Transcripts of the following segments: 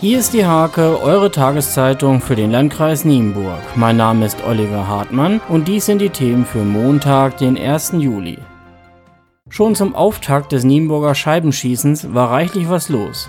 Hier ist die Hake, eure Tageszeitung für den Landkreis Nienburg. Mein Name ist Oliver Hartmann und dies sind die Themen für Montag, den 1. Juli. Schon zum Auftakt des Nienburger Scheibenschießens war reichlich was los.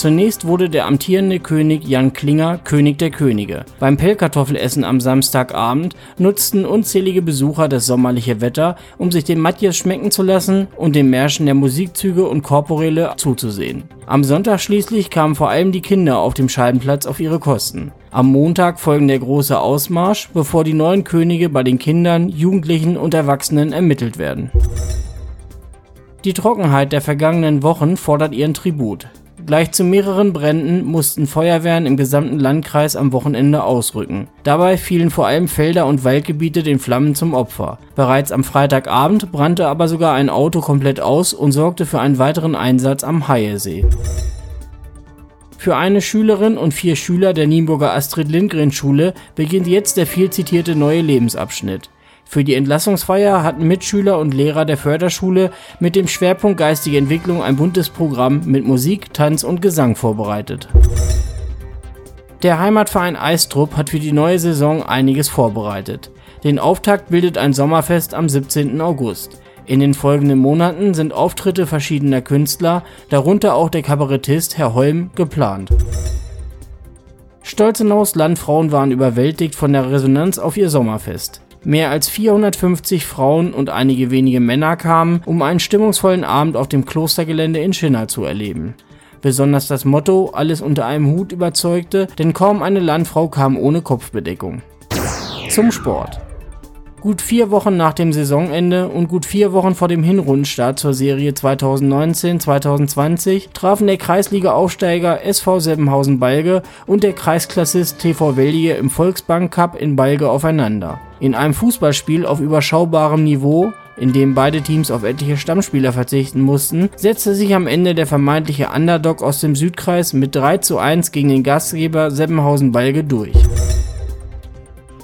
Zunächst wurde der amtierende König Jan Klinger König der Könige. Beim Pellkartoffelessen am Samstagabend nutzten unzählige Besucher das sommerliche Wetter, um sich den Matjes schmecken zu lassen und dem Märschen der Musikzüge und Korporelle zuzusehen. Am Sonntag schließlich kamen vor allem die Kinder auf dem Scheibenplatz auf ihre Kosten. Am Montag folgen der große Ausmarsch, bevor die neuen Könige bei den Kindern, Jugendlichen und Erwachsenen ermittelt werden. Die Trockenheit der vergangenen Wochen fordert ihren Tribut. Gleich zu mehreren Bränden mussten Feuerwehren im gesamten Landkreis am Wochenende ausrücken. Dabei fielen vor allem Felder und Waldgebiete den Flammen zum Opfer. Bereits am Freitagabend brannte aber sogar ein Auto komplett aus und sorgte für einen weiteren Einsatz am Haiesee. Für eine Schülerin und vier Schüler der Nienburger Astrid Lindgren Schule beginnt jetzt der viel zitierte neue Lebensabschnitt. Für die Entlassungsfeier hatten Mitschüler und Lehrer der Förderschule mit dem Schwerpunkt Geistige Entwicklung ein buntes Programm mit Musik, Tanz und Gesang vorbereitet. Der Heimatverein Eistrup hat für die neue Saison einiges vorbereitet. Den Auftakt bildet ein Sommerfest am 17. August. In den folgenden Monaten sind Auftritte verschiedener Künstler, darunter auch der Kabarettist Herr Holm, geplant. Stolzenaus Landfrauen waren überwältigt von der Resonanz auf ihr Sommerfest. Mehr als 450 Frauen und einige wenige Männer kamen, um einen stimmungsvollen Abend auf dem Klostergelände in Schinna zu erleben. Besonders das Motto Alles unter einem Hut überzeugte, denn kaum eine Landfrau kam ohne Kopfbedeckung. Zum Sport. Gut vier Wochen nach dem Saisonende und gut vier Wochen vor dem Hinrundenstart zur Serie 2019-2020 trafen der Kreisliga-Aufsteiger SV Seppenhausen-Balge und der Kreisklassist TV Wellige im Volksbank Cup in Balge aufeinander. In einem Fußballspiel auf überschaubarem Niveau in dem beide Teams auf etliche Stammspieler verzichten mussten, setzte sich am Ende der vermeintliche Underdog aus dem Südkreis mit 3 zu 1 gegen den Gastgeber Seppenhausen-Balge durch.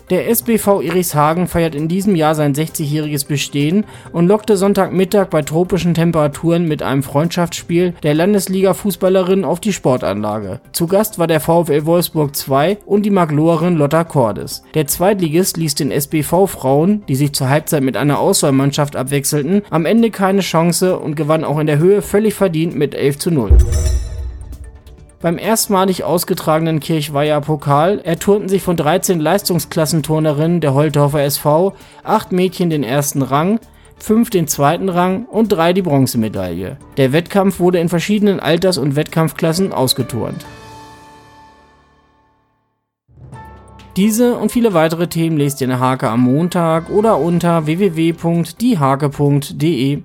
Der SBV Irishagen feiert in diesem Jahr sein 60-jähriges Bestehen und lockte Sonntagmittag bei tropischen Temperaturen mit einem Freundschaftsspiel der Landesliga-Fußballerin auf die Sportanlage. Zu Gast war der VfL Wolfsburg 2 und die Magloerin Lotta Cordes. Der Zweitligist ließ den SBV-Frauen, die sich zur Halbzeit mit einer Auswahlmannschaft abwechselten, am Ende keine Chance und gewann auch in der Höhe völlig verdient mit 11 zu 0. Beim erstmalig ausgetragenen Kirchweiher Pokal erturnten sich von 13 Leistungsklassenturnerinnen der Holtorfer SV acht Mädchen den ersten Rang, fünf den zweiten Rang und drei die Bronzemedaille. Der Wettkampf wurde in verschiedenen Alters- und Wettkampfklassen ausgeturnt. Diese und viele weitere Themen lest ihr in der Hake am Montag oder unter www.diehake.de.